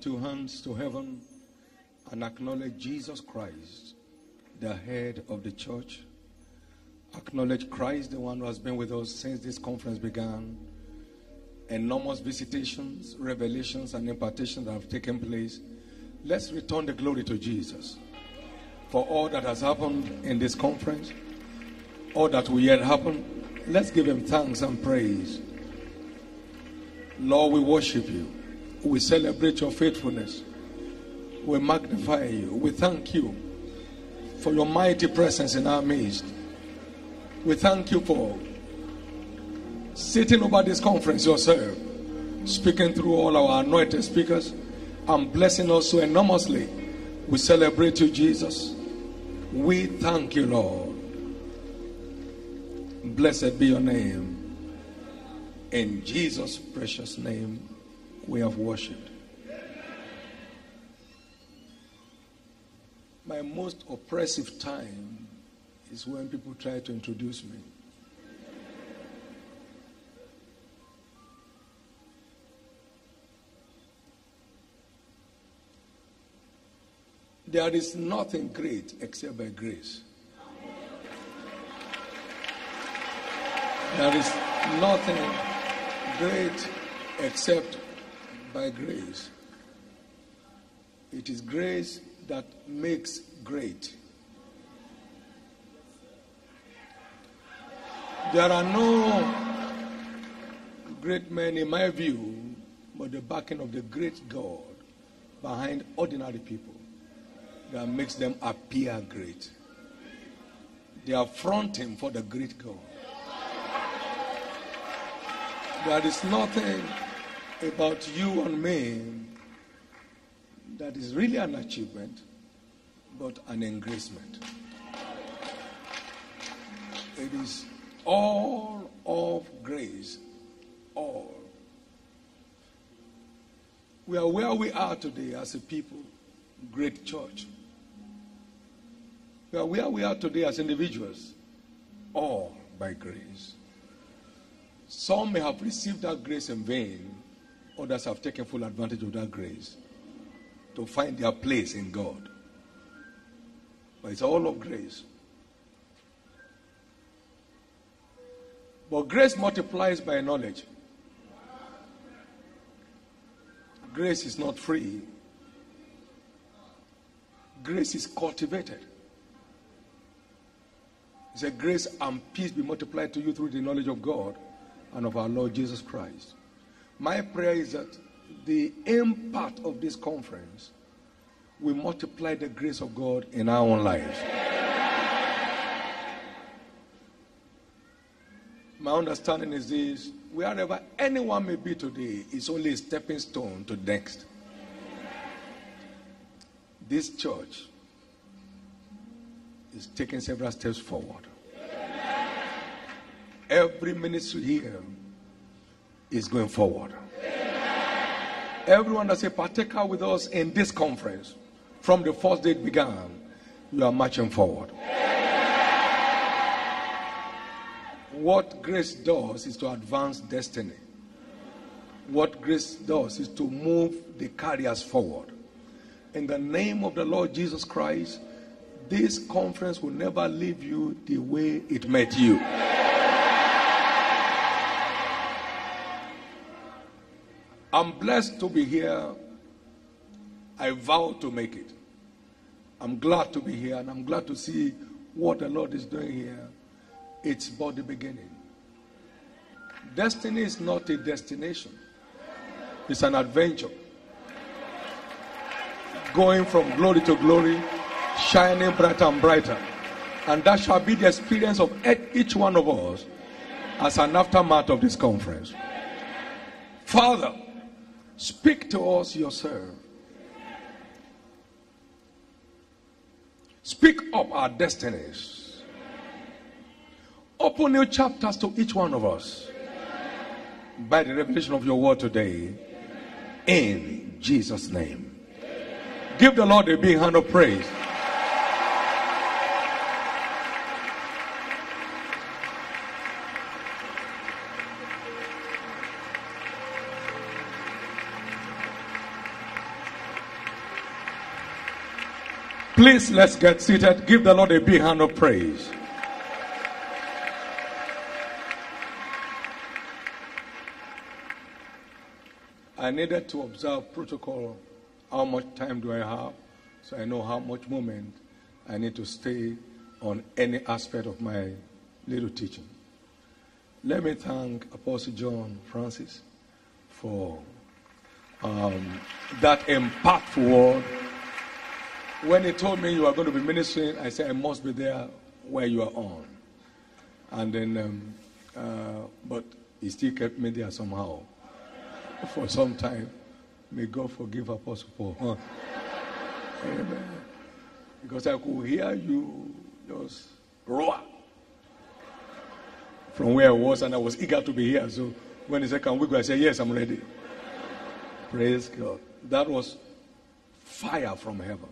two hands to heaven and acknowledge Jesus Christ, the head of the church? Acknowledge Christ, the one who has been with us since this conference began. Enormous visitations, revelations, and impartations that have taken place. Let's return the glory to Jesus for all that has happened in this conference, all that will yet happen. Let's give him thanks and praise. Lord, we worship you. We celebrate your faithfulness. We magnify you. We thank you for your mighty presence in our midst. We thank you for sitting over this conference yourself, speaking through all our anointed speakers, and blessing us so enormously. We celebrate you, Jesus. We thank you, Lord. Blessed be your name. In Jesus' precious name, we have worshipped. My most oppressive time is when people try to introduce me. There is nothing great except by grace. There is nothing great except by grace. It is grace that makes great. There are no great men, in my view, but the backing of the great God behind ordinary people that makes them appear great. They are fronting for the great God. There is nothing about you and me that is really an achievement, but an engracement. It is all of grace. All. We are where we are today as a people, great church. We are where we are today as individuals, all by grace. Some may have received that grace in vain, others have taken full advantage of that grace to find their place in God. But it's all of grace. But grace multiplies by knowledge. Grace is not free. Grace is cultivated. It's a grace and peace be multiplied to you through the knowledge of God and of our Lord Jesus Christ. My prayer is that the impact of this conference will multiply the grace of God in our own lives. My understanding is this wherever anyone may be today is only a stepping stone to next. This church is taking several steps forward. Every ministry here is going forward. Everyone that's a partaker with us in this conference, from the first day it began, you are marching forward. What grace does is to advance destiny. What grace does is to move the carriers forward. In the name of the Lord Jesus Christ, this conference will never leave you the way it met you. I'm blessed to be here. I vow to make it. I'm glad to be here and I'm glad to see what the Lord is doing here. It's but the beginning. Destiny is not a destination, it's an adventure. Going from glory to glory, shining brighter and brighter. And that shall be the experience of each one of us as an aftermath of this conference. Father, speak to us yourself. Speak up our destinies. Open new chapters to each one of us by the revelation of your word today. In Jesus' name. Give the Lord a big hand of praise. Please let's get seated. Give the Lord a big hand of praise. I needed to observe protocol. How much time do I have? So I know how much moment I need to stay on any aspect of my little teaching. Let me thank Apostle John Francis for um, that impactful word. When he told me you are going to be ministering, I said I must be there where you are on. And then, um, uh, but he still kept me there somehow for some time. May God forgive Apostle Paul. Huh? Amen. Because I could hear you just roar from where I was, and I was eager to be here. So when he said, Can we go? I said, Yes, I'm ready. Praise God. That was fire from heaven.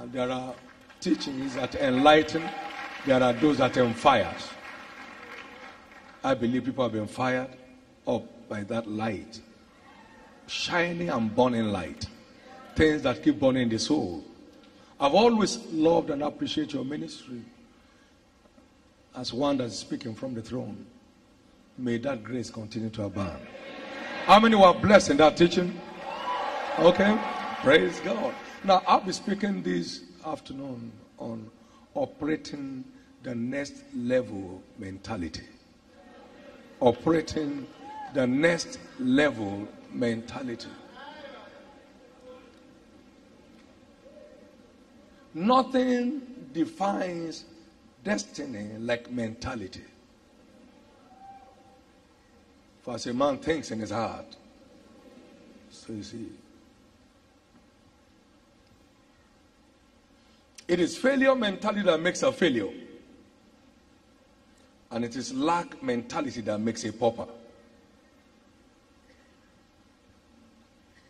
And there are teachings that enlighten, there are those that enfire. I believe people have been fired up by that light. Shining and burning light. Things that keep burning the soul. I've always loved and appreciated your ministry as one that's speaking from the throne. May that grace continue to abound. How many were blessed in that teaching? Okay. Praise God. Now, I'll be speaking this afternoon on operating the next level mentality. Operating the next level mentality. Nothing defines destiny like mentality. For as a man thinks in his heart, so is he. It is failure mentality that makes a failure. And it is lack mentality that makes a pauper.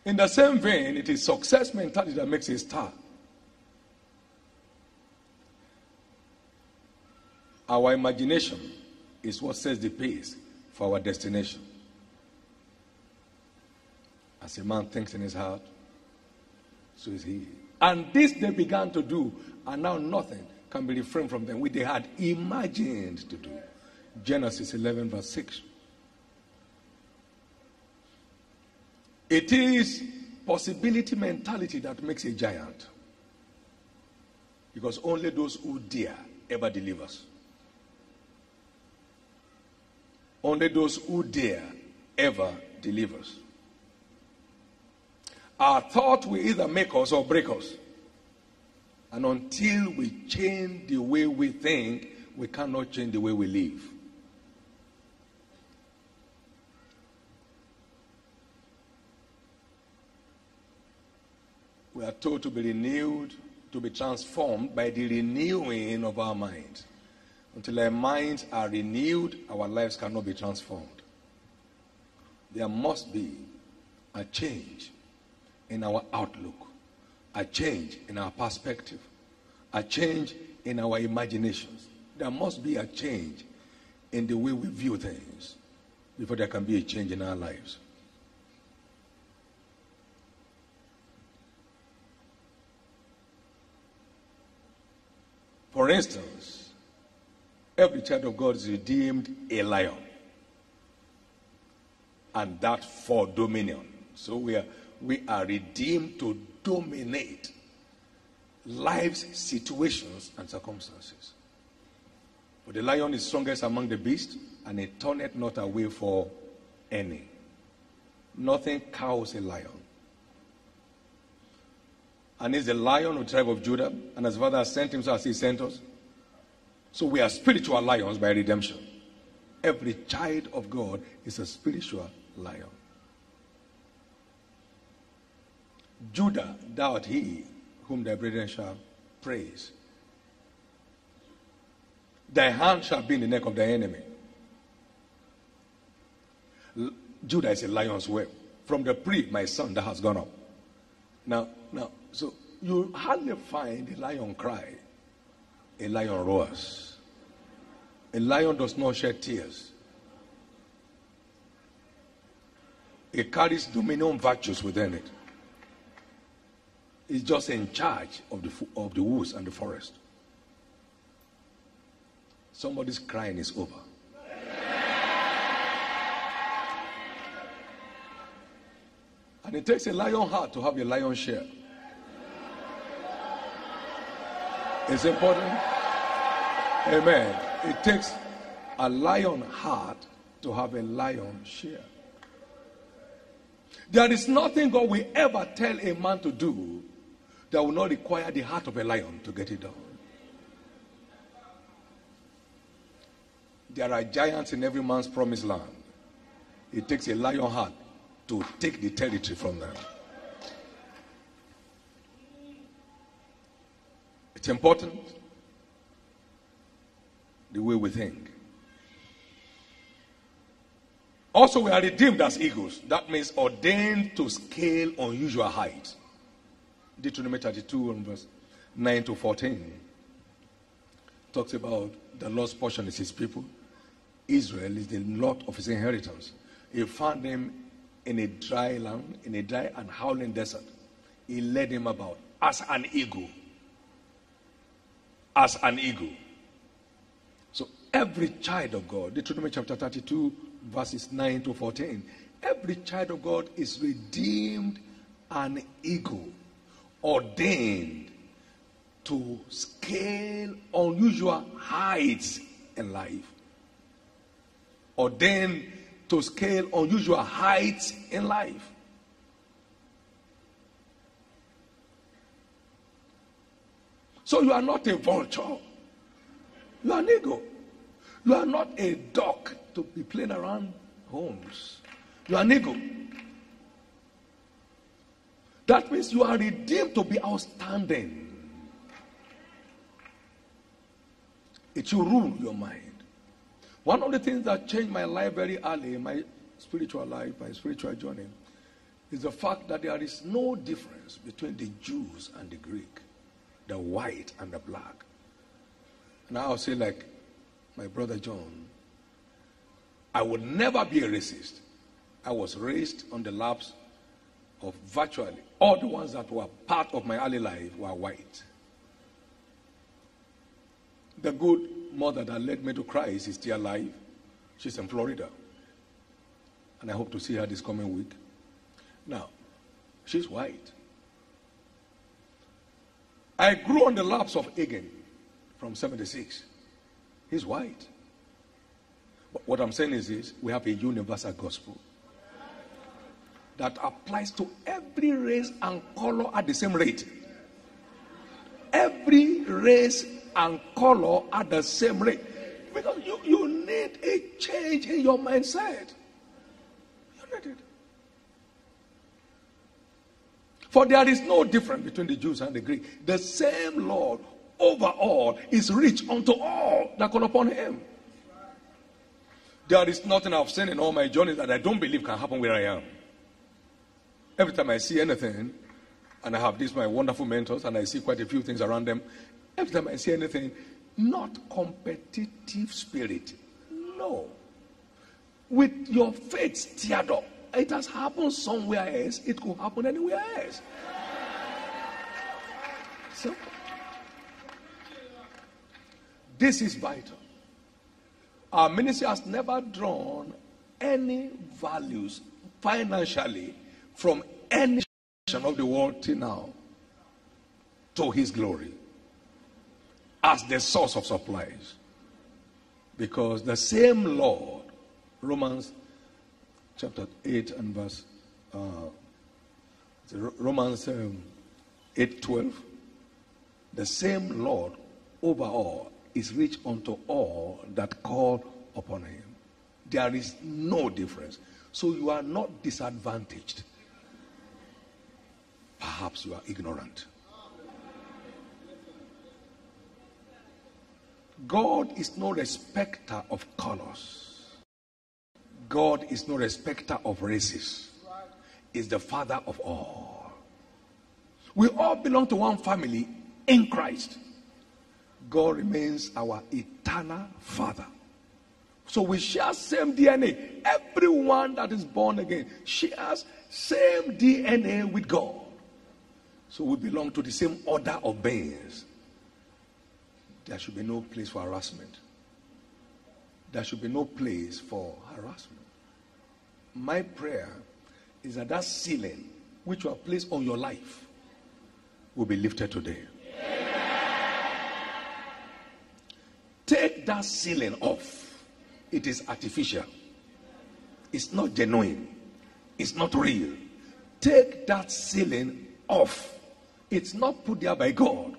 In the same vein, it is success mentality that makes a star. Our imagination is what sets the pace for our destination. As a man thinks in his heart, so is he. And this they began to do, and now nothing can be refrained from them, which they had imagined to do. Genesis 11, verse 6. It is possibility mentality that makes a giant. Because only those who dare ever delivers. Only those who dare ever delivers. Our thought will either make us or break us. And until we change the way we think, we cannot change the way we live. We are told to be renewed, to be transformed by the renewing of our minds. Until our minds are renewed, our lives cannot be transformed. There must be a change in our outlook, a change in our perspective, a change in our imaginations. There must be a change in the way we view things before there can be a change in our lives. For instance, every child of God is redeemed a lion, and that for dominion. So we are we are redeemed to dominate life's situations and circumstances. For the lion is strongest among the beasts, and it turneth not away for any. Nothing cows a lion. And is the lion of the tribe of Judah, and as father has sent him, so as he sent us. So we are spiritual lions by redemption. Every child of God is a spiritual lion. Judah, thou art he whom thy brethren shall praise. Thy hand shall be in the neck of thy enemy. Judah is a lion's whelp. From the pre, my son, that has gone up. Now, now, so you hardly find a lion cry. A lion roars. A lion does not shed tears. It carries dominion virtues within it. Is just in charge of the, of the woods and the forest. Somebody's crying is over. And it takes a lion heart to have a lion share. It's important. Amen. It takes a lion heart to have a lion share. There is nothing God will ever tell a man to do that will not require the heart of a lion to get it done. There are giants in every man's promised land. It takes a lion heart to take the territory from them. It's important the way we think. Also, we are redeemed as eagles. That means ordained to scale unusual heights. Deuteronomy 32 and verse 9 to 14 talks about the Lord's portion is his people. Israel is the lot of his inheritance. He found them in a dry land, in a dry and howling desert. He led them about as an eagle. As an eagle. So every child of God, Deuteronomy chapter 32, verses 9 to 14. Every child of God is redeemed an eagle, ordained to scale unusual heights in life. Ordained to scale unusual heights in life. So you are not a vulture. You are an eagle. You are not a duck to be playing around homes. You are an eagle. That means you are redeemed to be outstanding. It should rule your mind. One of the things that changed my life very early in my spiritual life, my spiritual journey, is the fact that there is no difference between the Jews and the Greek, the white and the black. And I'll say, like my brother John, I would never be a racist. I was raised on the laps of virtually all the ones that were part of my early life were white. The good mother that led me to Christ is still alive. She's in Florida. And I hope to see her this coming week. Now, she's white. I grew on the laps of Hagin from 76. He's white. But what I'm saying is this we have a universal gospel that applies to every race and color at the same rate. Every race and color at the same rate. Because you, you need a change in your mindset. You need it. For there is no difference between the Jews and the Greek. The same Lord over all is rich unto all that call upon him. There is nothing I've seen in all my journeys that I don't believe can happen where I am. Every time I see anything, and I have these my wonderful mentors, and I see quite a few things around them. Every time I see anything, not competitive spirit. No. With your faith stirred up. It has happened somewhere else. It could happen anywhere else. So, this is vital. Our ministry has never drawn any values financially from any nation of the world till now to his glory as the source of supplies. Because the same Lord, Romans chapter 8 and verse uh, Romans um, 8 12, the same Lord over all is rich unto all that call upon him. There is no difference. So you are not disadvantaged. Perhaps you are ignorant. God is no respecter of colors. God is no respecter of races. Is the father of all. We all belong to one family in Christ. God remains our eternal Father. So we share same DNA. Everyone that is born again shares same DNA with God. So we belong to the same order of beings. There should be no place for harassment. There should be no place for harassment. My prayer is that that ceiling which you have placed on your life will be lifted today. Take that ceiling off. It is artificial. It's not genuine. It's not real. Take that ceiling off. It's not put there by God.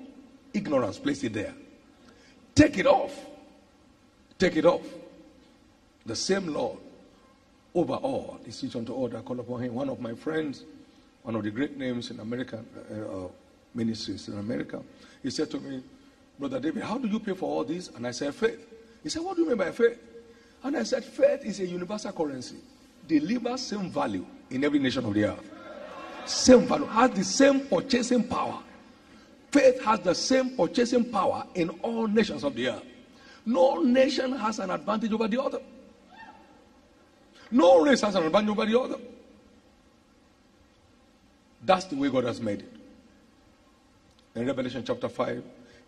Ignorance placed it there. Take it off. Take it off. The same Lord over all is each unto all that call upon him. One of my friends, one of the great names in American uh, uh, ministries in America, he said to me, Brother David, how do you pay for all this? And I said, faith. He said, What do you mean by faith? And I said, faith is a universal currency. Delivers same value in every nation of the earth. Same value, has the same purchasing power. Faith has the same purchasing power in all nations of the earth. No nation has an advantage over the other. No race has an advantage over the other. That's the way God has made it. In Revelation chapter 5,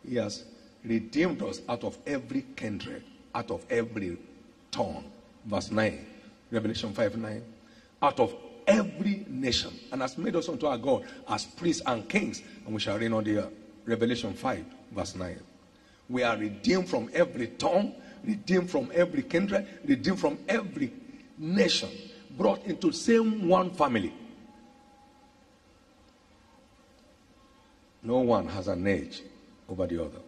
He has redeemed us out of every kindred, out of every tongue. Verse 9, Revelation 5 9. Out of every nation, and has made us unto our God as priests and kings, and we shall reign on the earth. Revelation 5, verse 9. We are redeemed from every tongue, redeemed from every kindred, redeemed from every nation, brought into the same one family. No one has an edge over the other.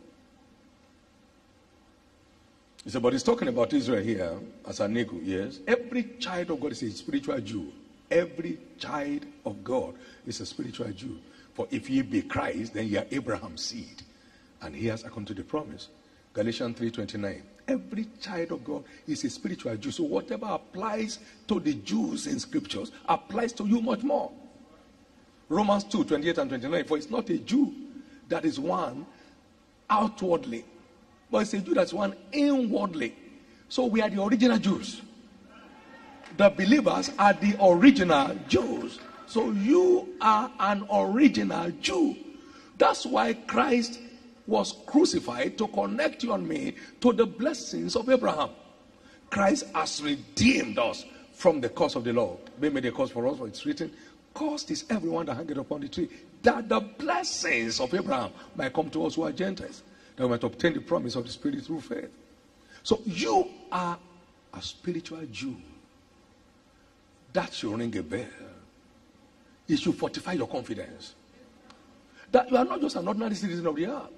He said, but he's talking about Israel here as a Negro, yes. Every child of God is a spiritual Jew. Every child of God is a spiritual Jew. For if ye be Christ, then ye are Abraham's seed. And he has according to the promise. Galatians 3:29. Every child of God is a spiritual Jew. So whatever applies to the Jews in scriptures applies to you much more. Romans 2, 28 and 29. For it's not a Jew that is one outwardly, but it's a Jew that's one inwardly. So we are the original Jews. The believers are the original Jews. So you are an original Jew. That's why Christ was crucified to connect you and me to the blessings of Abraham. Christ has redeemed us from the curse of the law. Be made a curse for us, for it's written, Cursed is everyone that hangeth upon the tree, that the blessings of Abraham might come to us who are Gentiles, that we might obtain the promise of the Spirit through faith. So you are a spiritual Jew. That should ring a bell. It should fortify your confidence. That you are not just an ordinary citizen of the earth.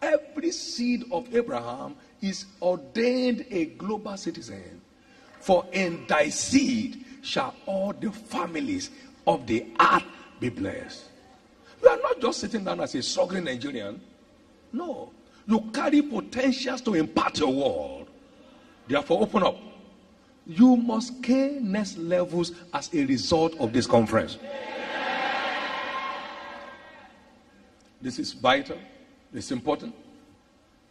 Every seed of Abraham is ordained a global citizen. For in thy seed shall all the families of the earth be blessed. You are not just sitting down as a struggling Nigerian. No. You carry potentials to impact your world. Therefore, open up. You must gain next levels as a result of this conference. This is vital. It's important.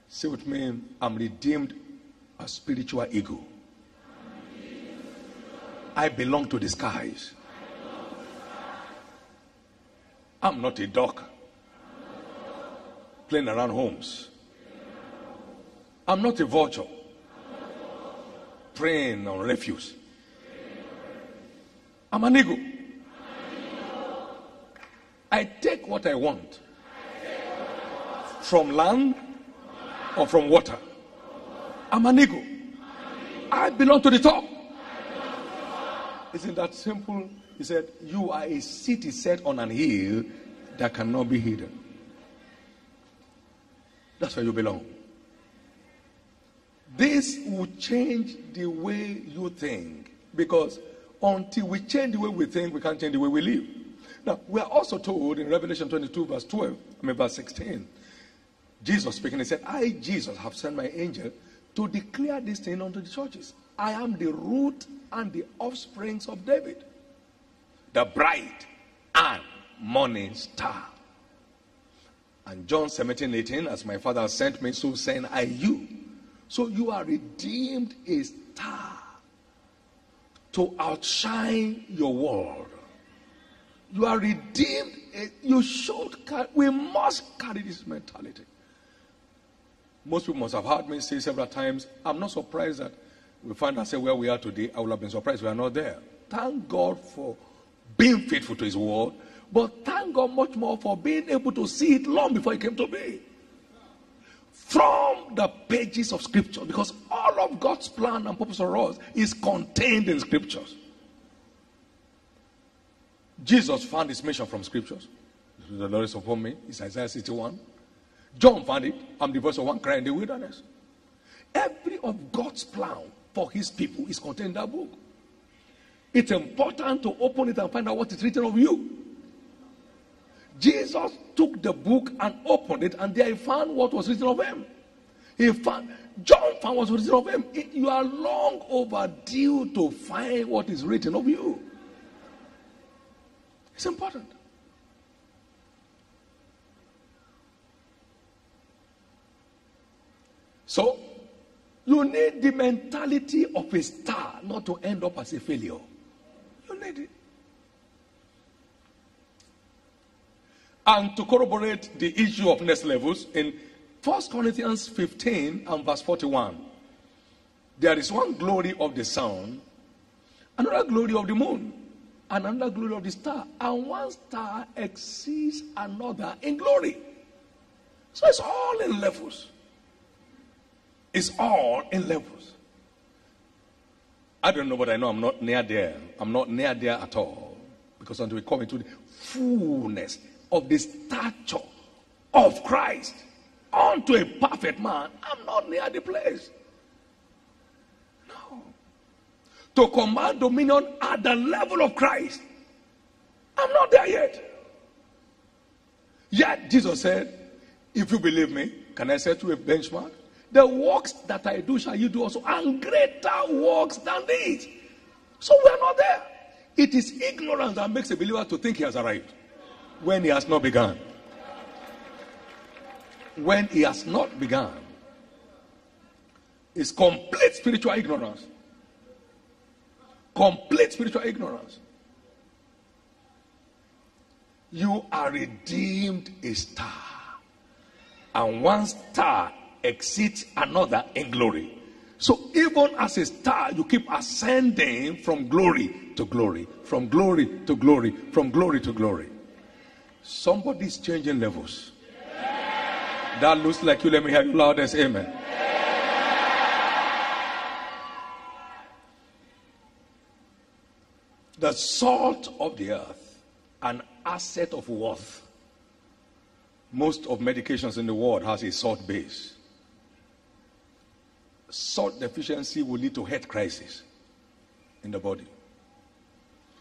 Say with me, I'm redeemed a spiritual ego. I belong to the skies. I'm not a dog playing around homes. I'm not a vulture preying on refuse. I'm an ego. I take what I want from land or from water. I'm an ego. I belong to the top. Isn't that simple? He said, You are a city set on an hill that cannot be hidden. That's where you belong. This will change the way you think. Because until we change the way we think, we can't change the way we live. Now, we are also told in Revelation 22, verse 12, I mean, verse 16, Jesus speaking, he said, I, Jesus, have sent my angel to declare this thing unto the churches. I am the root and the offsprings of David, the bright and morning star. And John 17, 18, as my father sent me, so send I you. So you are redeemed a star to outshine your world. You are redeemed. You should carry, we must carry this mentality. Most people must have heard me say several times, I'm not surprised that we find ourselves where we are today. I would have been surprised we are not there. Thank God for being faithful to His word, but thank God much more for being able to see it long before He came to be. From the pages of Scripture, because all of God's plan and purpose for us is contained in Scriptures. Jesus found his mission from Scriptures. The Lord is upon me. It's Isaiah 61. John found it. I'm the voice of one crying in the wilderness. Every of God's plan for his people is contained in that book. It's important to open it and find out what is written of you. Jesus took the book and opened it, and there he found what was written of him. He found John found what was written of him. It, you are long overdue to find what is written of you. It's important. So, you need the mentality of a star not to end up as a failure. You need it. And to corroborate the issue of next levels, in 1 Corinthians 15 and verse 41, there is one glory of the sun, another glory of the moon, and another glory of the star. And one star exceeds another in glory. So it's all in levels. It's all in levels. I don't know, but I know I'm not near there. I'm not near there at all. Because until we come into the fullness of the stature of Christ unto a perfect man, I'm not near the place. No. To command dominion at the level of Christ, I'm not there yet. Yet Jesus said, If you believe me, can I set you a benchmark? The works that I do shall you do also, and greater works than these. So we are not there. It is ignorance that makes a believer to think he has arrived when he has not begun. When he has not begun, is complete spiritual ignorance. Complete spiritual ignorance. You are redeemed a star, and one star exceeds another in glory. So even as a star, you keep ascending from glory to glory, from glory to glory, from glory to glory. Somebody's changing levels. That looks like you. Let me hear you loudest amen. The salt of the earth, an asset of worth. Most of medications in the world has a salt base salt deficiency will lead to health crisis in the body.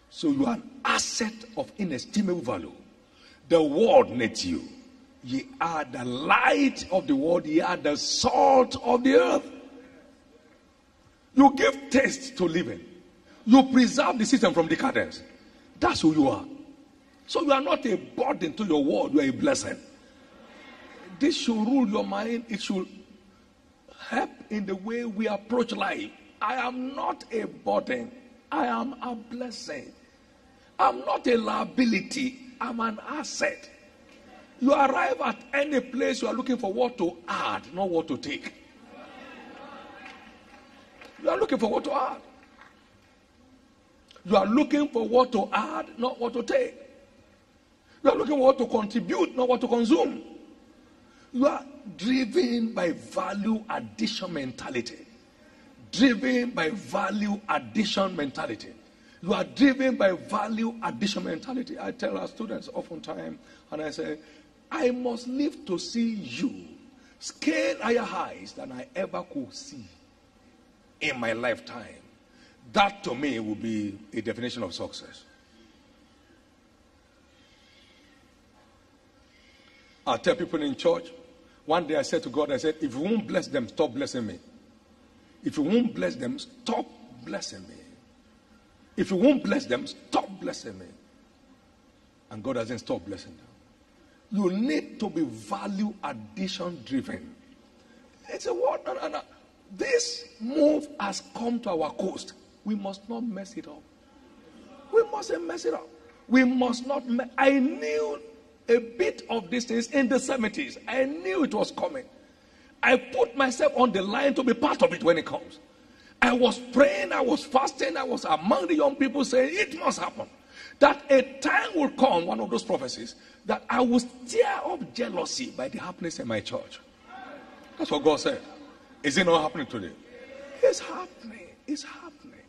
So you are an asset of inestimable value. The world needs you. Ye are the light of the world, ye are the salt of the earth. You give taste to living. You preserve the system from decadence. That's who you are. So you are not a burden to your world, you are a blessing. This should rule your mind. It should help in the way we approach life. I am not a burden, I am a blessing. I'm not a liability, I'm an asset. You arrive at any place you are looking for what to add, not what to take. You are looking for what to add. You are looking for what to add, not what to take. You are looking for what to contribute, not what to consume. You are driven by value addition mentality. Driven by value addition mentality. You are driven by value addition mentality. I tell our students often oftentimes, and I say, I must live to see you scale higher highs than I ever could see in my lifetime. That to me will be a definition of success. I tell people in church, one day I said to God, I said, if you won't bless them, stop blessing me. If you won't bless them, stop blessing me. If you won't bless them, stop blessing them. And God hasn't stopped blessing them. You need to be value addition driven. It's a word. No, no, no. This move has come to our coast. We must not mess it up. We mustn't mess it up. We must not. I knew a bit of these things in the 70s. I knew it was coming. I put myself on the line to be part of it when it comes. I was praying, I was fasting, I was among the young people saying, It must happen. That a time will come, one of those prophecies, that I will stir up jealousy by the happiness in my church. That's what God said. Is it not happening today? It's happening. It's happening.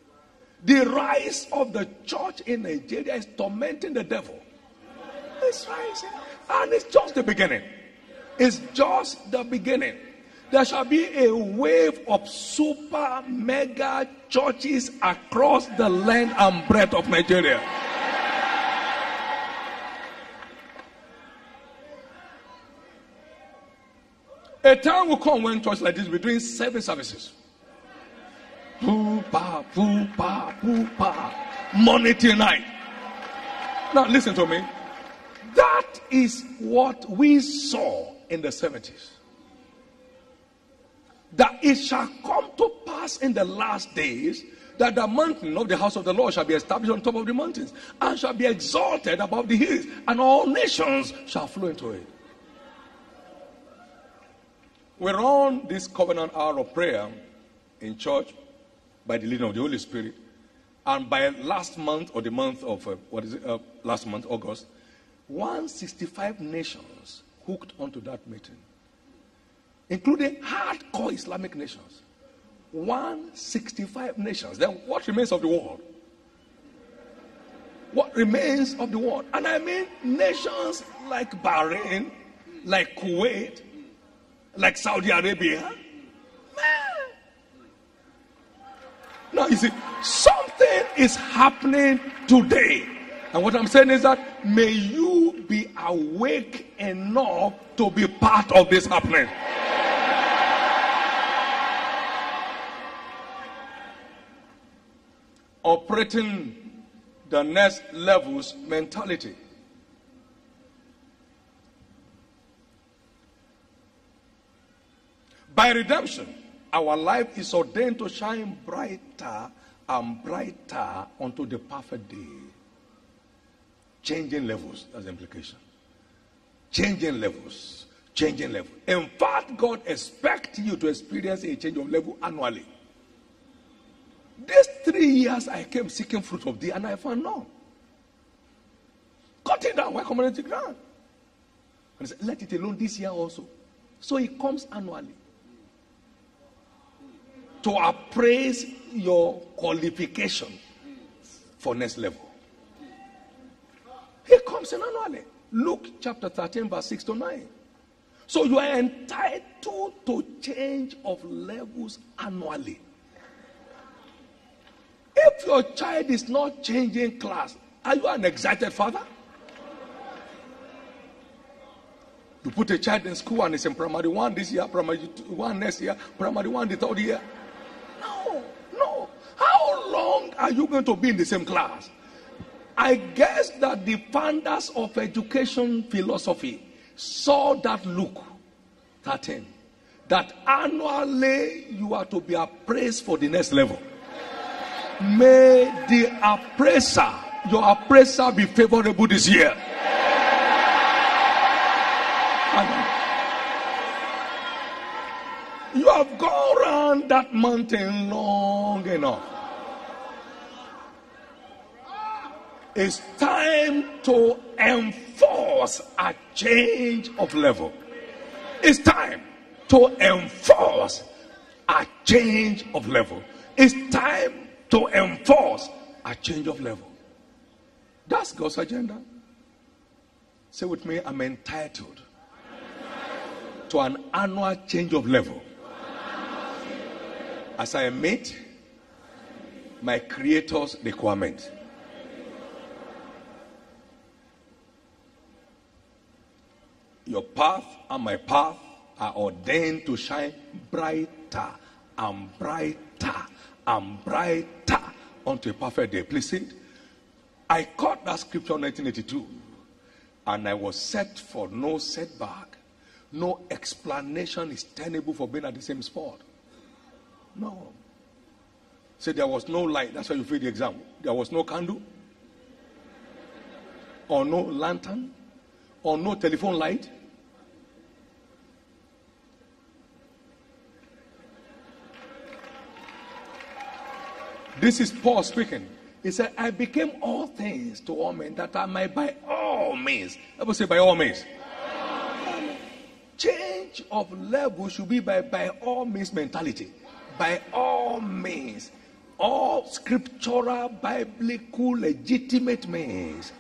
The rise of the church in Nigeria is tormenting the devil. It's rising. And it's just the beginning. It's just the beginning. There shall be a wave of super mega churches across the length and breadth of Nigeria. A time will come when churches like this will be doing seven services. Poopa, poopa, poopa. Money till night. Now listen to me. That is what we saw in the 70s. That it shall come to pass in the last days that the mountain of the house of the Lord shall be established on top of the mountains and shall be exalted above the hills, and all nations shall flow into it. We're on this covenant hour of prayer in church by the leading of the Holy Spirit. And by last month or the month of, uh, what is it, uh, last month, August, 165 nations hooked onto that meeting, including hardcore Islamic nations. 165 nations. Then what remains of the world? What remains of the world? And I mean nations like Bahrain, like Kuwait, like Saudi Arabia. Man. Now you see, something is happening today. And what I'm saying is that may you be awake enough to be part of this happening. Operating the next levels mentality. By redemption, our life is ordained to shine brighter and brighter unto the perfect day. Changing levels, that's the implication. Changing levels, changing level. In fact, God expects you to experience a change of level annually. These three years I came seeking fruit of thee and I found none. Cut it down, why community ground? And he said, let it alone this year also. So it comes annually to appraise your qualification for next level. He comes in annually. Luke chapter 13, verse 6 to 9. So you are entitled to change of levels annually. If your child is not changing class, are you an excited father? You put a child in school and it's in primary one this year, primary one next year, primary one the third year. No, no. How long are you going to be in the same class? I guess that the founders of education philosophy saw that Luke 13 that annually you are to be appraised for the next level. May the appraiser, your appraiser, be favorable this year. You have gone around that mountain long enough. It's time to enforce a change of level. It's time to enforce a change of level. It's time to enforce a change of level. That's God's agenda. Say with me, I'm entitled to an annual change of level as I meet my Creator's requirement. Your path and my path are ordained to shine brighter and brighter and brighter unto a perfect day. Please see. I caught that scripture in 1982 and I was set for no setback. No explanation is tenable for being at the same spot. No. Say there was no light. That's why you failed the exam. There was no candle. or no lantern or no telephone light? This is Paul speaking. He said, I became all things to all men that I might by all means. Will say by all means. Change of level should be by by all means mentality. By all means. All scriptural, biblical, legitimate means.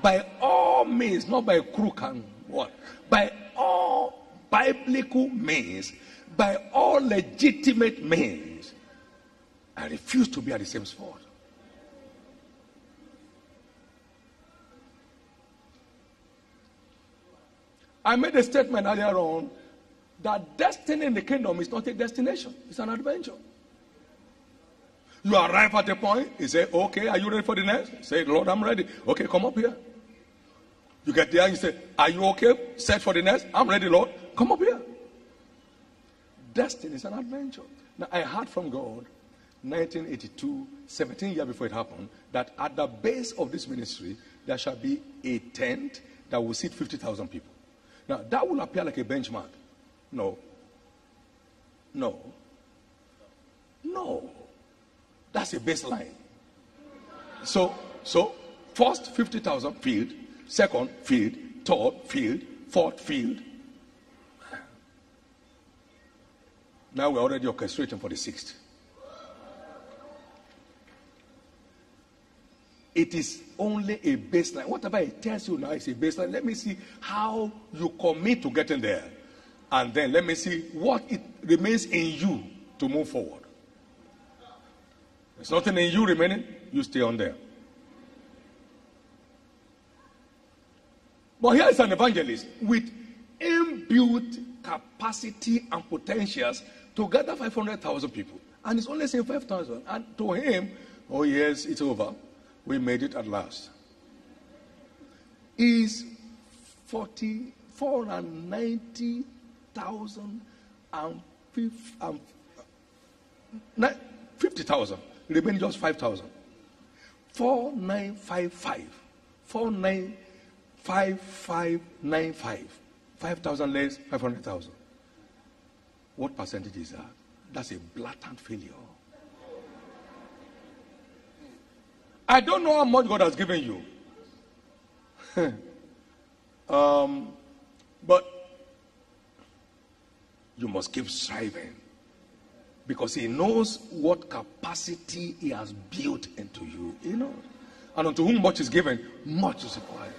By all means, not by crook and what. By all biblical means. By all legitimate means. I refuse to be at the same spot. I made a statement earlier on that destiny in the kingdom is not a destination, it's an adventure. You arrive at a point, you say, Okay, are you ready for the next? Say, Lord, I'm ready. Okay, come up here. You get there you say, Are you okay? Set for the next? I'm ready, Lord. Come up here. Destiny is an adventure. Now, I heard from God 1982, 17 years before it happened, that at the base of this ministry, there shall be a tent that will seat 50,000 people. Now, that will appear like a benchmark. No. No. No. That's a baseline. So, so first 50,000 field, second field, third field, fourth field. Now we're already orchestrating for the sixth. It is only a baseline. Whatever it tells you now is a baseline. Let me see how you commit to getting there. And then let me see what it remains in you to move forward. There's nothing in you remaining, you stay on there. But here is an evangelist with inbuilt capacity and potentials to gather 500,000 people. And it's only saying 5,000. And to him, oh, yes, it's over. We made it at last. Is 490,000 and 50,000. Remain just 5,000. 4955. 495595. 5,000 less 500,000. What percentage is that? That's a blatant failure. I don't know how much God has given you. um, but you must keep striving because He knows what capacity He has built into you. You know, and unto whom much is given, much is required.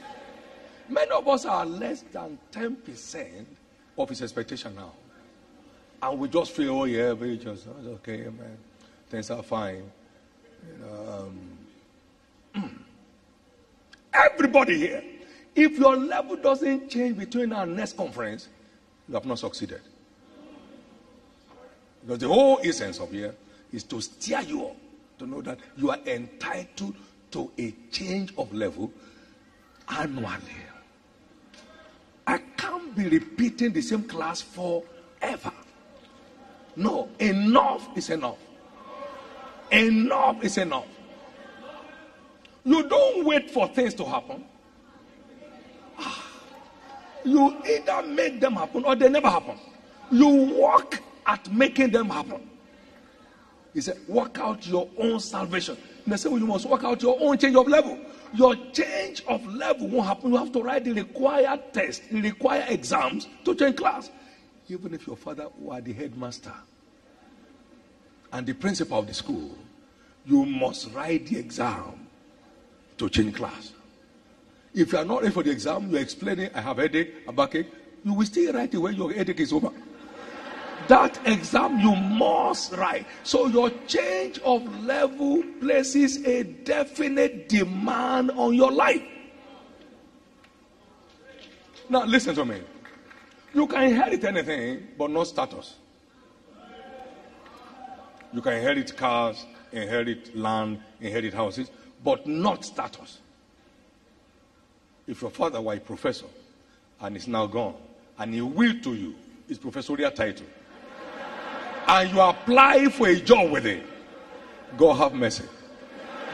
Many of us are less than 10% of His expectation now. And we just feel, oh, yeah, we just, okay, man, things are fine. You know, um, Everybody here. If your level doesn't change between our next conference, you have not succeeded. Because the whole essence of here is to steer you up to know that you are entitled to a change of level annually. I can't be repeating the same class forever. No, enough is enough. Enough is enough. You don't wait for things to happen. Ah. You either make them happen or they never happen. You work at making them happen. He said, work out your own salvation. In the same you must work out your own change of level. Your change of level won't happen. You have to write the required test, the required exams to change class. Even if your father were the headmaster and the principal of the school, you must write the exam to change class. If you are not ready for the exam, you're explaining, I have headache, a backache, you will still write it when your headache is over. That exam you must write. So your change of level places a definite demand on your life. Now listen to me. You can inherit anything, but not status. You can inherit cars, inherit land, inherit houses, but not status. If your father were a professor and is now gone, and he will to you his professorial title, and you apply for a job with him, God have mercy.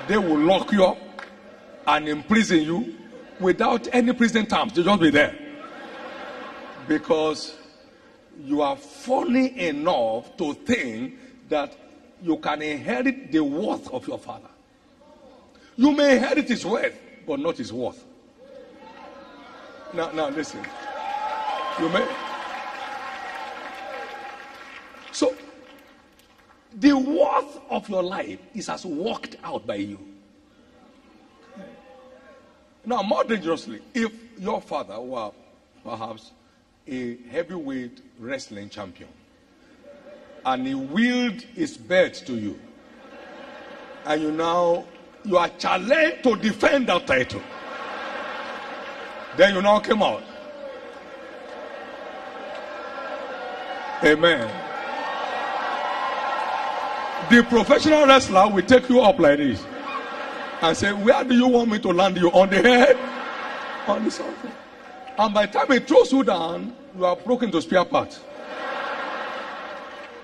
They will lock you up and imprison you without any prison terms. They'll just be there. Because you are funny enough to think that you can inherit the worth of your father. You may inherit his wealth, but not his worth. Now, now listen. You may. So, the worth of your life is as worked out by you. Now, more dangerously, if your father were perhaps a heavyweight wrestling champion and he willed his belt to you, and you now you are challenged to defend that title, then you now came out. Amen. The professional wrestler will take you up like this and say, Where do you want me to land you? On the head? On the something. And by the time he throws you down, you are broken to spare parts.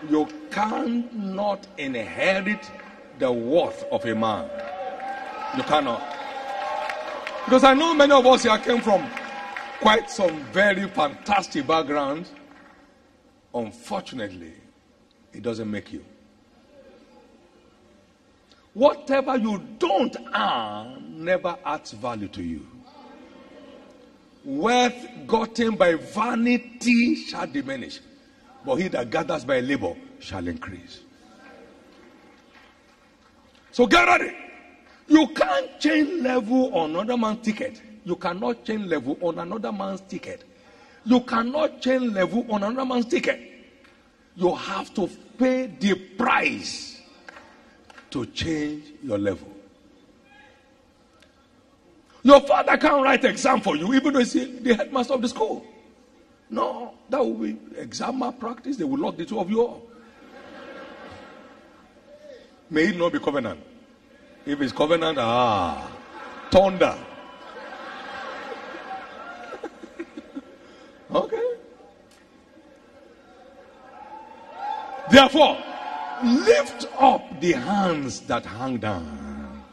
You cannot inherit the worth of a man. You cannot. Because I know many of us here came from quite some very fantastic backgrounds. Unfortunately, it doesn't make you. Whatever you don't earn never adds value to you. Wealth gotten by vanity shall diminish, but he that gathers by labor shall increase. So get ready. You can't change level on another man's ticket. You cannot change level on another man's ticket. You cannot change level on another man's ticket. You have to pay the price to change your level. Your father can't write exam for you, even though he's the headmaster of the school. No, that will be exam practice. They will lock the two of you up. May it not be covenant. If it's covenant, ah, thunder. okay. Therefore, Lift up the hands that hang down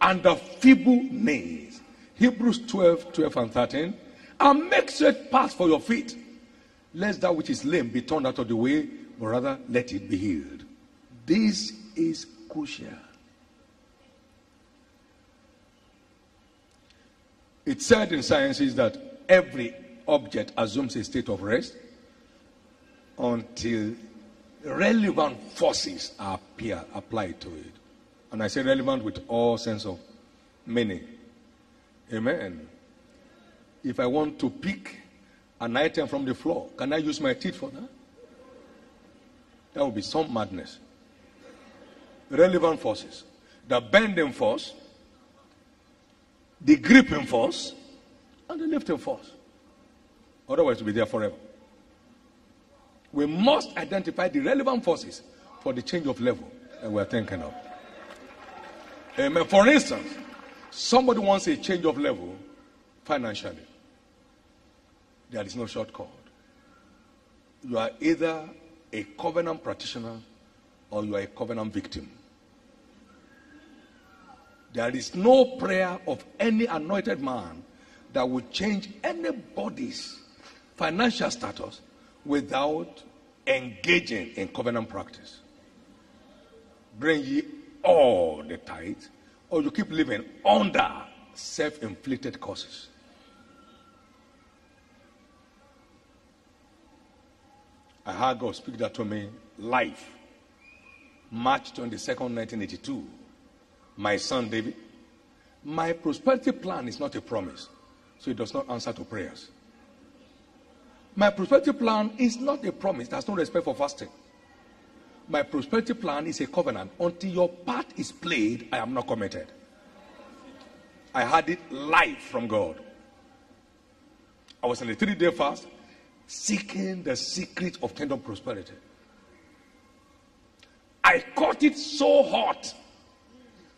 and the feeble knees. Hebrews 12, 12 and 13. And make straight paths for your feet, lest that which is lame be turned out of the way, but rather let it be healed. This is crucial. It said in sciences that every object assumes a state of rest until relevant forces are appear, applied to it. And I say relevant with all sense of meaning. Amen. If I want to pick an item from the floor, can I use my teeth for that? That would be some madness. Relevant forces. The bending force, the gripping force, and the lifting force. Otherwise, it will be there forever we must identify the relevant forces for the change of level that we're thinking of. Amen. For instance, somebody wants a change of level financially. There is no shortcut. You are either a covenant practitioner or you are a covenant victim. There is no prayer of any anointed man that will change anybody's financial status without engaging in covenant practice. Bring ye all the tithes, or you keep living under self inflicted causes. I heard God speak that to me live. March 22nd, 1982. My son David, my prosperity plan is not a promise, so it does not answer to prayers. My prosperity plan is not a promise. There's no respect for fasting. My prosperity plan is a covenant. Until your part is played, I am not committed. I had it live from God. I was in a three day fast seeking the secret of kingdom prosperity. I caught it so hot,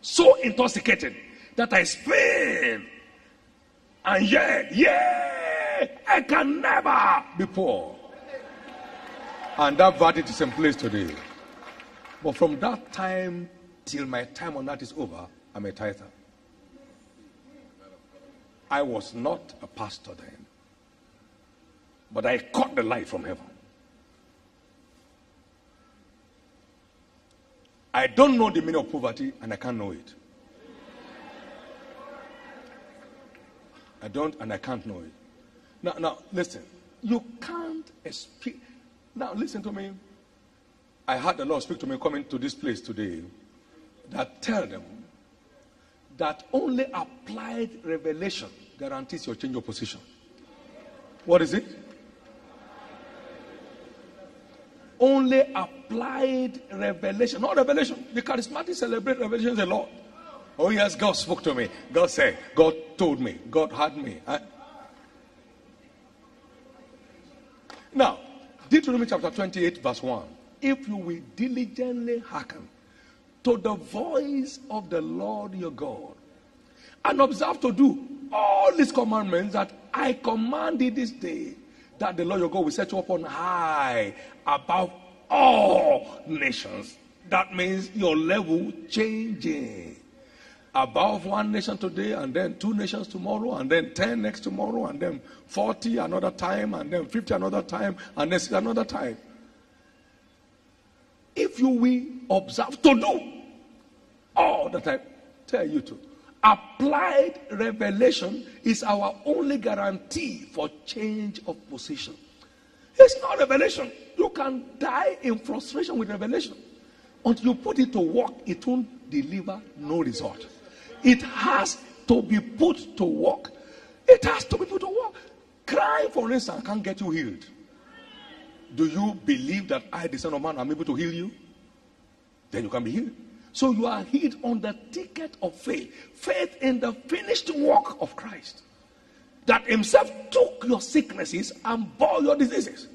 so intoxicated that I screamed. And yet, yeah, I can never be poor. And that verdict is in place today. But from that time till my time on that is over, I'm a tither. I was not a pastor then, but I caught the light from heaven. I don't know the meaning of poverty and I can't know it. I don't and I can't know it. Now, now listen. You can't speak. Now, listen to me. I had the Lord speak to me coming to this place today that tell them that only applied revelation guarantees your change of position. What is it? Only applied revelation, not revelation. The charismatic celebrate revelation a lot. Oh, yes, God spoke to me. God said, God told me, God had me. Now, Deuteronomy chapter 28, verse 1. If you will diligently hearken to the voice of the Lord your God and observe to do all these commandments that I command thee this day, that the Lord your God will set you up on high above all nations. That means your level changing. Above one nation today, and then two nations tomorrow, and then 10 next tomorrow, and then 40 another time, and then 50 another time, and then another time. If you will observe to do all that I tell you to, applied revelation is our only guarantee for change of position. It's not revelation. You can die in frustration with revelation. Until you put it to work, it won't deliver no result. It has to be put to work. It has to be put to work. Crying, for instance, can't get you healed. Do you believe that I, the Son of Man, am able to heal you? Then you can be healed. So you are healed on the ticket of faith. Faith in the finished work of Christ. That himself took your sicknesses and bore your diseases.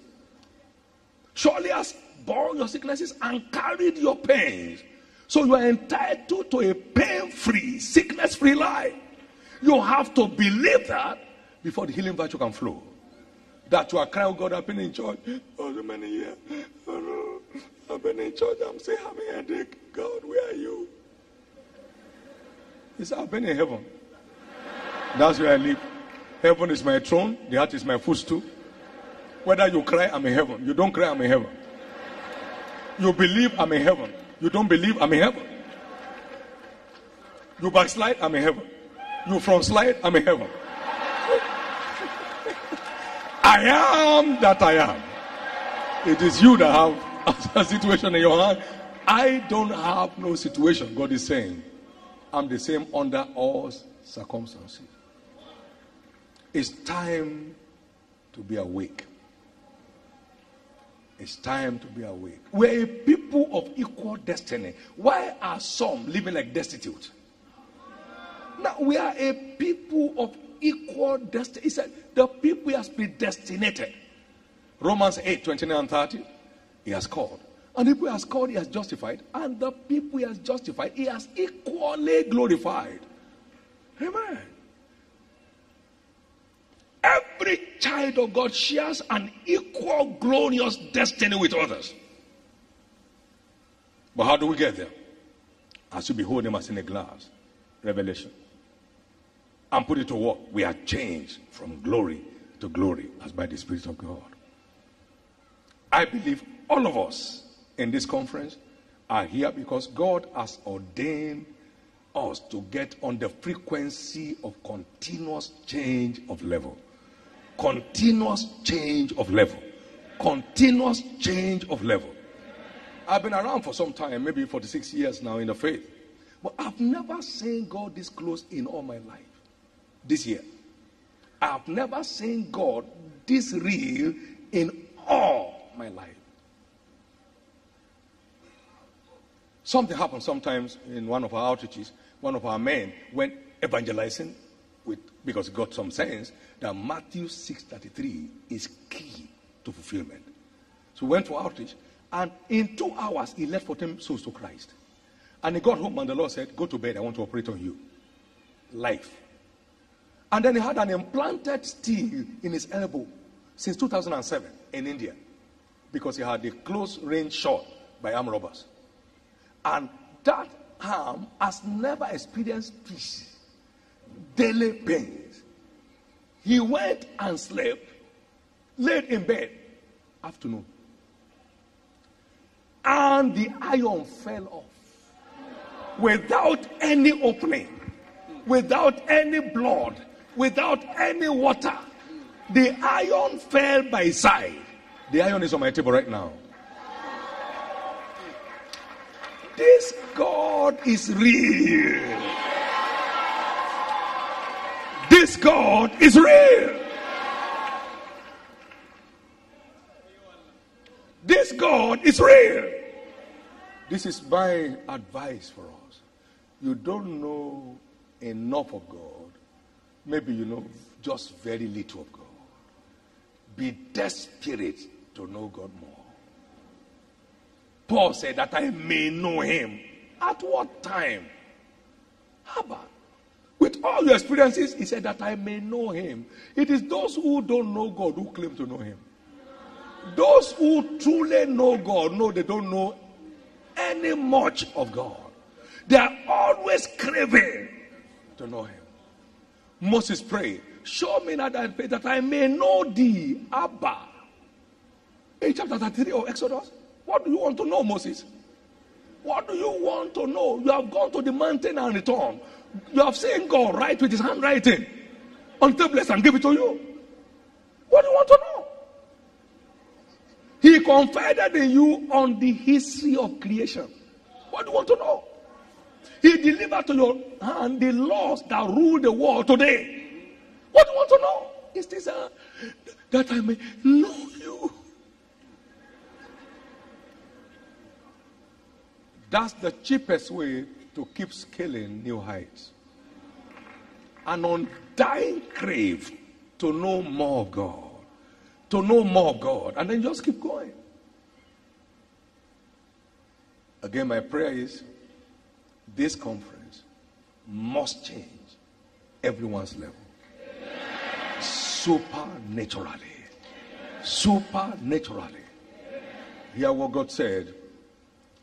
Surely has borne your sicknesses and carried your pains. So you are entitled to a pain-free, sickness-free life. You have to believe that before the healing virtue can flow. That you are crying, oh God, I've been in church for so many years. Oh. I've been in church. I'm still having a headache. God, where are you? He said, I've been in heaven. That's where I live. Heaven is my throne. The earth is my footstool. Whether you cry, I'm in heaven. You don't cry, I'm in heaven. You believe, I'm in heaven. You don't believe, I'm in heaven. You backslide, I'm in heaven. You front slide, I'm in heaven. I am that I am. It is you that have a situation in your hand. I don't have no situation. God is saying, I'm the same under all circumstances. It's time to be awake. It's time to be awake. We're a people of equal destiny. Why are some living like destitute? Now, we are a people of equal destiny. He said, the people has predestinated. Romans 8 29 and 30. He has called. And the people he has called, he has justified. And the people he has justified, he has equally glorified. Amen. Every child of God shares an equal glorious destiny with others. But how do we get there? As you behold him as in a glass. Revelation. And put it to work. We are changed from glory to glory as by the Spirit of God. I believe all of us in this conference are here because God has ordained us to get on the frequency of continuous change of level. Continuous change of level. Continuous change of level. I've been around for some time, maybe 46 years now in the faith. But I've never seen God this close in all my life. This year. I've never seen God this real in all my life. Something happened sometimes in one of our outreaches. One of our men went evangelizing with because he got some sense that Matthew 6:33 is key to fulfillment. So we went for outreach, and in two hours he led for ten souls to Christ. And he got home, and the Lord said, "Go to bed. I want to operate on you." Life. And then he had an implanted steel in his elbow since 2007 in India because he had a close range shot by armed robbers. And that arm has never experienced peace, daily pains. He went and slept, laid in bed, afternoon. And the iron fell off without any opening, without any blood, without any water. The iron fell by side. The iron is on my table right now. This God is real. This God is real. This God is real. This is my advice for us. You don't know enough of God. Maybe you know just very little of God. Be desperate to know God more. Paul said that I may know him. At what time? How about? All your experiences, he said that I may know him. It is those who don't know God who claim to know him. Those who truly know God know they don't know any much of God. They are always craving to know him. Moses prayed, Show me now that I, that I may know thee, Abba. In chapter 33 of Exodus. What do you want to know, Moses? What do you want to know? You have gone to the mountain and returned. You have seen God write with his handwriting on tablets and give it to you. What do you want to know? He confided in you on the history of creation. What do you want to know? He delivered to your hand the laws that rule the world today. What do you want to know? Is this uh, that I may know you? That's the cheapest way to keep scaling new heights. An undying crave to know more God, to know more God, and then just keep going. Again, my prayer is this conference must change everyone's level. Supernaturally. Supernaturally. Hear what God said.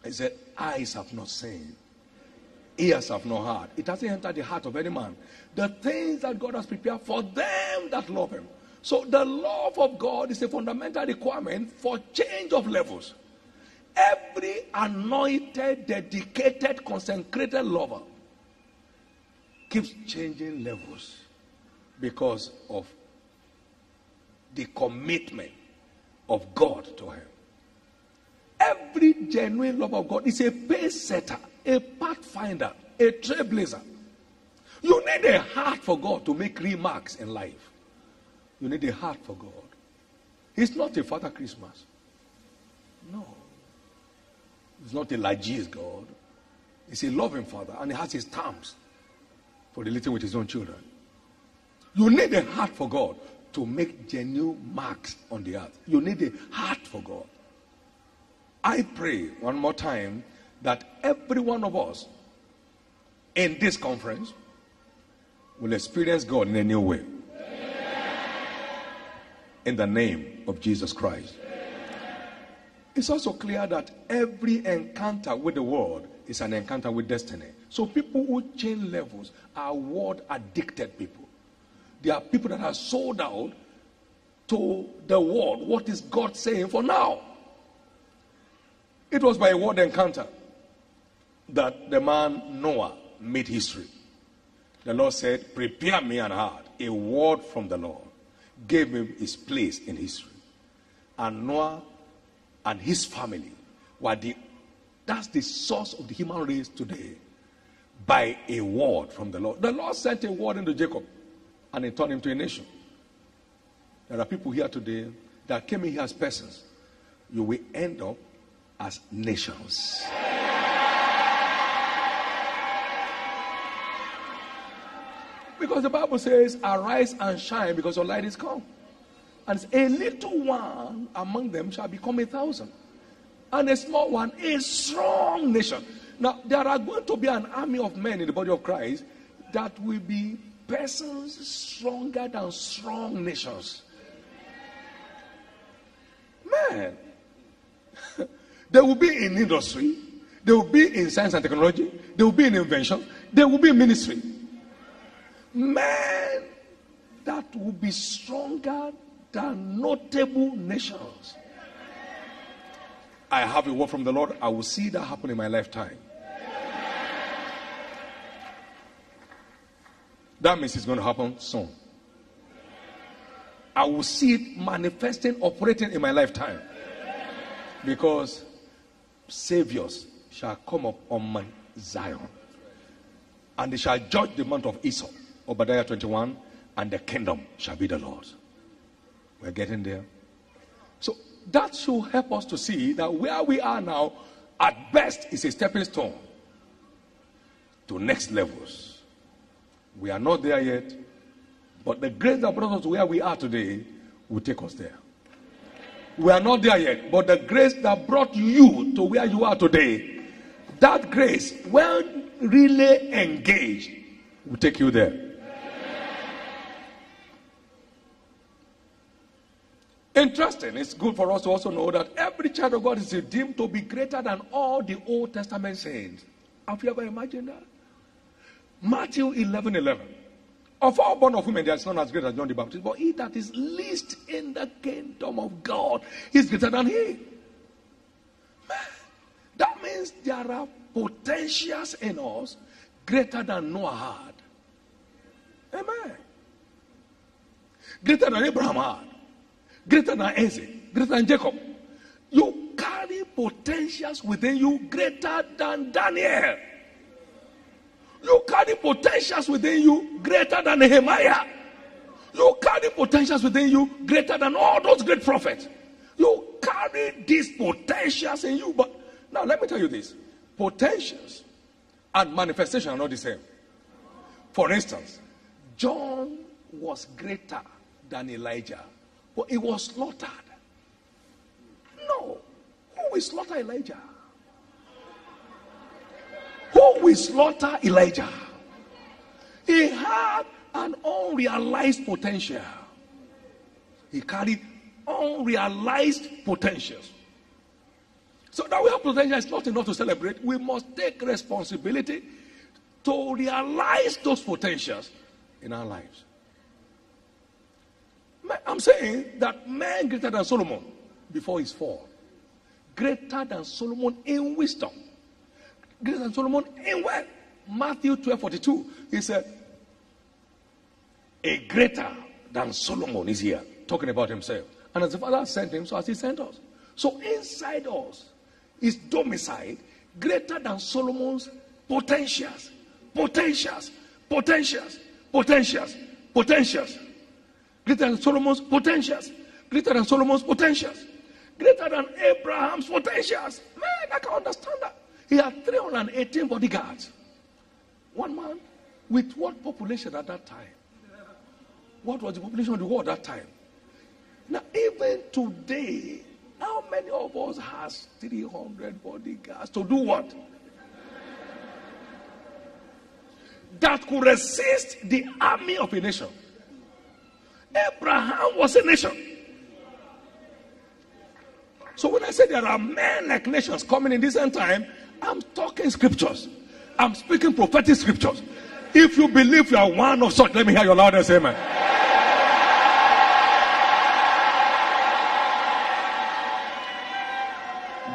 He said, Eyes have not seen, ears have not heard. It hasn't entered the heart of any man. The things that God has prepared for them that love Him. So the love of God is a fundamental requirement for change of levels. Every anointed, dedicated, consecrated lover keeps changing levels because of the commitment of God to him. Every genuine love of God is a pace setter, a pathfinder, a trailblazer. You need a heart for God to make remarks in life. You need a heart for God. He's not a Father Christmas. No. He's not a Lajis God. He's a loving Father, and he has his terms for relating with his own children. You need a heart for God to make genuine marks on the earth. You need a heart for God. I pray one more time that every one of us in this conference will experience God in a new way. In the name of Jesus Christ. It's also clear that every encounter with the world is an encounter with destiny. So people who change levels are world addicted people. There are people that are sold out to the world. What is God saying for now? It was by a word encounter that the man Noah made history. The Lord said, Prepare me an ark. A word from the Lord gave him his place in history. And Noah and his family were the that's the source of the human race today. By a word from the Lord. The Lord sent a word into Jacob and he turned him to a nation. There are people here today that came in here as persons. You will end up as nations. Because the Bible says, Arise and shine because your light is come. And a little one among them shall become a thousand, and a small one a strong nation. Now, there are going to be an army of men in the body of Christ that will be persons stronger than strong nations. Man, they will be in industry, they will be in science and technology, they will be in invention, they will be in ministry. Man, that will be stronger than notable nations. I have a word from the Lord. I will see that happen in my lifetime. That means it's going to happen soon. I will see it manifesting, operating in my lifetime. Because saviors shall come up on Mount Zion. And they shall judge the mount of Esau, Obadiah 21, and the kingdom shall be the Lord's. We're getting there. So that should help us to see that where we are now, at best, is a stepping stone to next levels. We are not there yet, but the grace that brought us to where we are today will take us there. We are not there yet, but the grace that brought you to where you are today, that grace, when really engaged, will take you there. Interesting. It's good for us to also know that every child of God is deemed to be greater than all the Old Testament saints. Have you ever imagined that? Matthew 11 11. Of all born of women, there is none as great as John the Baptist, but he that is least in the kingdom of God is greater than he. Man, that means there are potentials in us greater than Noah had. Amen. Greater than Abraham had. Greater than Isaac. Greater than Jacob. You carry potentials within you greater than Daniel. You carry potentials within you greater than Nehemiah. You carry potentials within you greater than all those great prophets. You carry these potentials in you. But now let me tell you this potentials and manifestation are not the same. For instance, John was greater than Elijah, but he was slaughtered. No. Who will slaughter Elijah? Who will slaughter Elijah? He had an unrealized potential. He carried unrealized potentials. So that we have potential is not enough to celebrate. We must take responsibility to realize those potentials in our lives. I'm saying that man greater than Solomon before his fall, greater than Solomon in wisdom, greater than Solomon in wealth. Matthew 12 42, he said, A greater than Solomon is here, talking about himself. And as the Father sent him, so as he sent us. So inside us is domicile greater than Solomon's potentials, potentials, potentials, potentials, potentials. Greater than Solomon's potentials, greater than Solomon's potentials, greater than Abraham's potentials. Man, I can understand that. He had 318 bodyguards. One man with what population at that time? What was the population of the world at that time? Now, even today, how many of us has 300 bodyguards to do what? that could resist the army of a nation. Abraham was a nation. So when I say there are men like nations coming in this end time, I'm talking scriptures. I'm speaking prophetic scriptures. If you believe you are one of such, let me hear your loudest amen.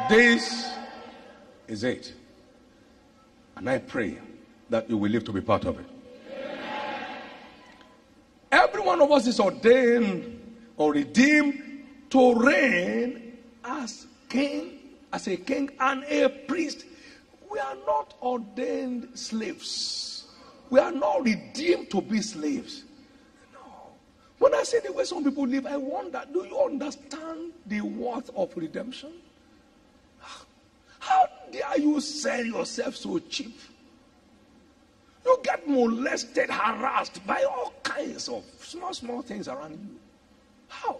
This is it. And I pray that you will live to be part of it. Of us is ordained or redeemed to reign as king, as a king and a priest. We are not ordained slaves. We are not redeemed to be slaves. No. When I see the way some people live, I wonder do you understand the worth of redemption? How dare you sell yourself so cheap? You get molested, harassed by all kinds of small, small things around you. How?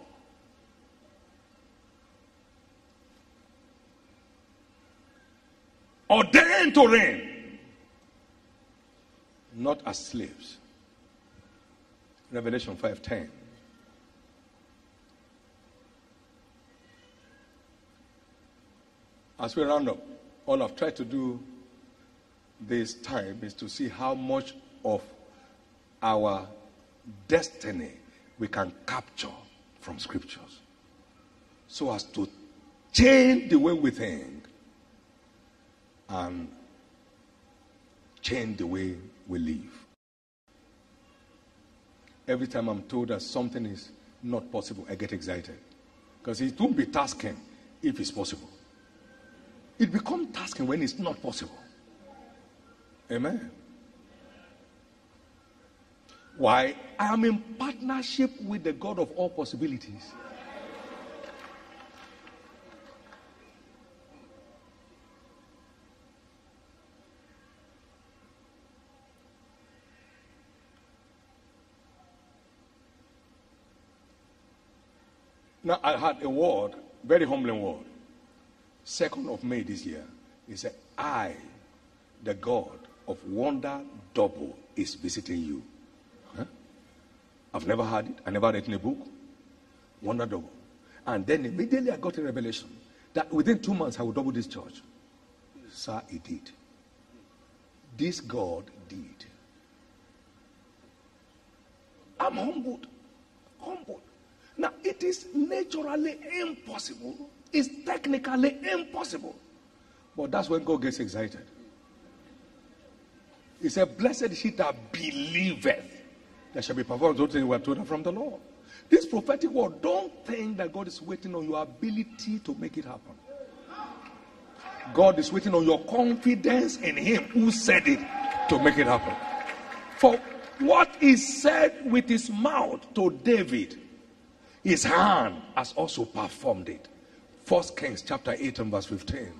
Ordained to reign, not as slaves. Revelation 5:10. As we round up, all I've tried to do this time is to see how much of our destiny we can capture from scriptures so as to change the way we think and change the way we live. Every time I'm told that something is not possible, I get excited. Because it won't be tasking if it's possible. It becomes tasking when it's not possible. Amen. Why? I am in partnership with the God of all possibilities. Now, I had a word, very humbling word. Second of May this year, he said, I, the God of wonder double, is visiting you. Huh? I've never heard it. I never read in a book. Wonder double. And then immediately I got a revelation that within two months I will double this church. Sir, he did. This God did. I'm humbled. Humbled. Now, it is naturally impossible. It's technically impossible. But that's when God gets excited. He said, Blessed is he that believeth. There shall be performed those things we are told from the Lord. This prophetic word, don't think that God is waiting on your ability to make it happen. God is waiting on your confidence in Him who said it to make it happen. For what he said with his mouth to David his hand has also performed it. First Kings chapter 8 and verse 15.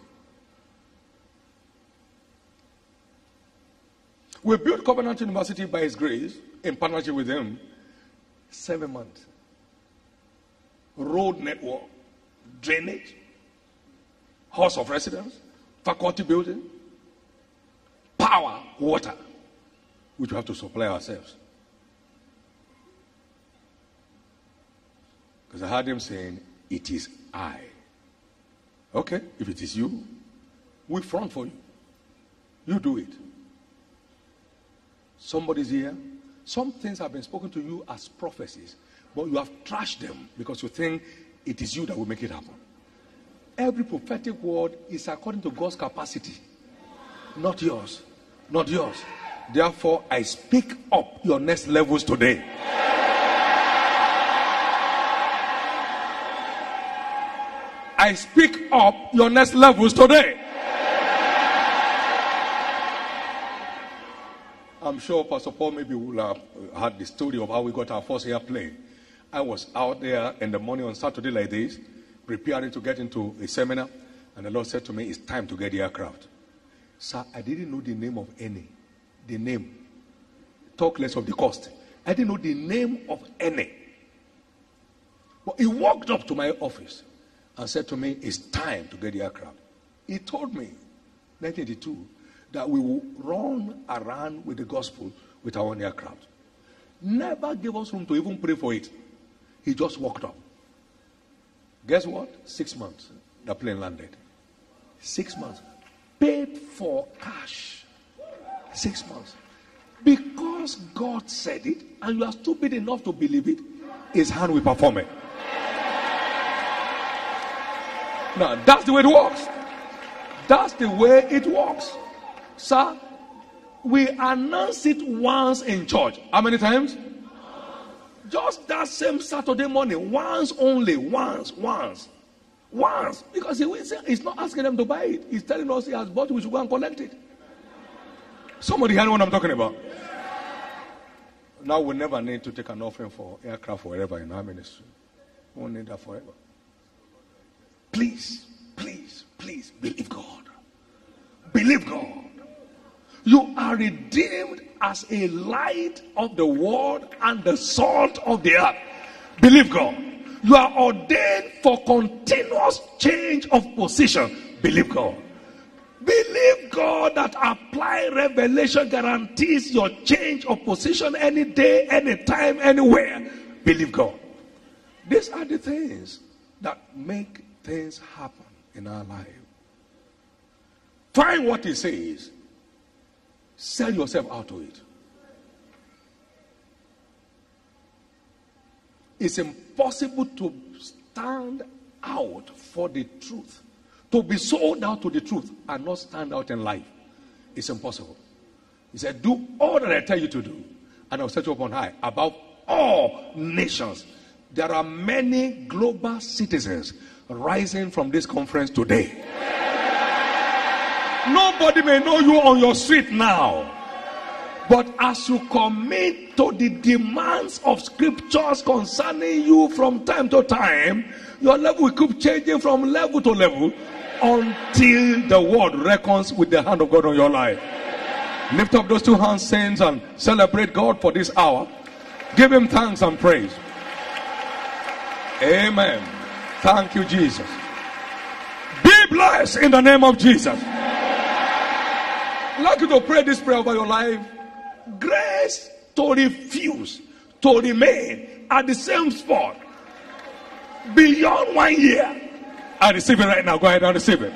We built Covenant University by His grace in partnership with Him. Seven months. Road network, drainage, house of residence, faculty building, power, water, which we have to supply ourselves. Because I heard him saying, It is I. Okay, if it is you, we front for you. You do it. Somebody's here. Some things have been spoken to you as prophecies, but you have trashed them because you think it is you that will make it happen. Every prophetic word is according to God's capacity, not yours. Not yours. Therefore, I speak up your next levels today. I speak up your next levels today. I'm sure Pastor Paul maybe will have had the story of how we got our first airplane. I was out there in the morning on Saturday like this, preparing to get into a seminar, and the Lord said to me, It's time to get the aircraft. Sir, I didn't know the name of any. The name. Talk less of the cost. I didn't know the name of any. But he walked up to my office and said to me, It's time to get the aircraft. He told me, 1982, that we will run around with the gospel with our own aircraft. Never gave us room to even pray for it. He just walked up. Guess what? Six months, the plane landed. Six months. Paid for cash. Six months. Because God said it, and you are stupid enough to believe it, His hand will perform it. Now, that's the way it works. That's the way it works. Sir, we announce it once in church. How many times? Just that same Saturday morning, once only, once, once, once. Because he, he's not asking them to buy it. He's telling us he has bought it, we should go and collect it. Somebody hear what I'm talking about? Now we never need to take an offering for aircraft forever in our ministry. We won't need that forever. Please, please, please believe God. Believe God. You are redeemed as a light of the world and the salt of the earth. Believe God. You are ordained for continuous change of position. Believe God. Believe God that apply revelation guarantees your change of position any day, any time, anywhere. Believe God. These are the things that make things happen in our life. Find what he says, sell yourself out to it. It's impossible to stand out for the truth, to be sold out to the truth and not stand out in life. It's impossible. He said, Do all that I tell you to do, and I'll set you up on high above all nations. There are many global citizens rising from this conference today. Nobody may know you on your street now. But as you commit to the demands of scriptures concerning you from time to time, your level will keep changing from level to level until the world reckons with the hand of God on your life. Lift up those two hands, saints, and celebrate God for this hour. Give Him thanks and praise. Amen. Thank you, Jesus. Be blessed in the name of Jesus. I'd like you to pray this prayer over your life. Grace to refuse to remain at the same spot beyond one year. I receive it right now. Go ahead and receive it.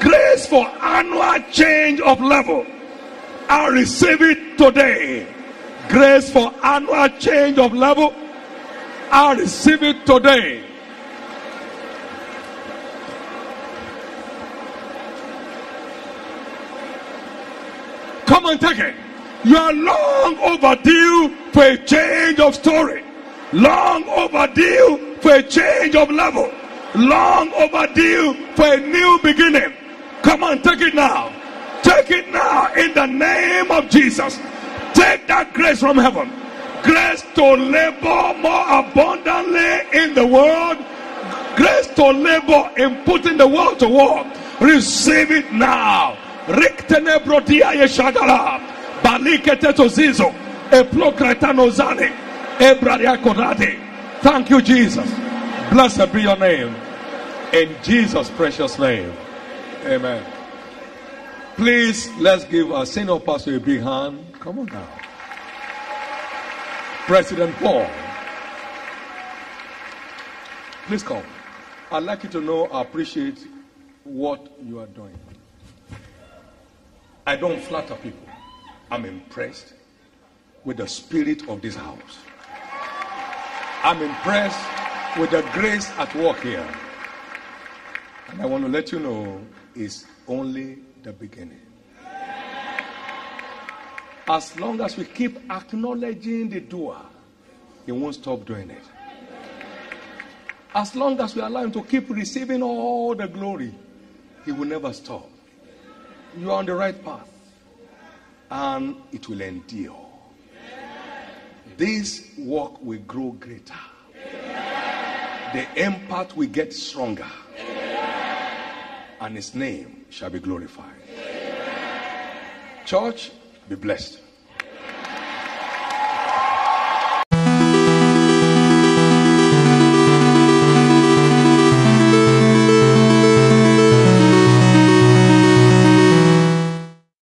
Grace for annual change of level. I receive it today. Grace for annual change of level. I receive it today. Come and take it. You are long overdue for a change of story. Long overdue for a change of level. Long overdue for a new beginning. Come on, take it now. Take it now in the name of Jesus. Take that grace from heaven. Grace to labor more abundantly in the world. Grace to labor in putting the world to work. Receive it now. Riktene brodia yeshagala. Balikete tozizo. Eplokretano zane. Ebradia kodade. Thank you, Jesus. Blessed be your name. In Jesus' precious name. Amen. Please, let's give our senior pastor a big hand. Come on now. President Paul. Please come. I'd like you to know I appreciate what you are doing. I don't flatter people. I'm impressed with the spirit of this house. I'm impressed with the grace at work here. And I want to let you know it's only the beginning. As long as we keep acknowledging the doer, he won't stop doing it. As long as we allow him to keep receiving all the glory, he will never stop. You are on the right path, and it will endure. This work will grow greater. The impact will get stronger. And his name shall be glorified. Church, be blessed.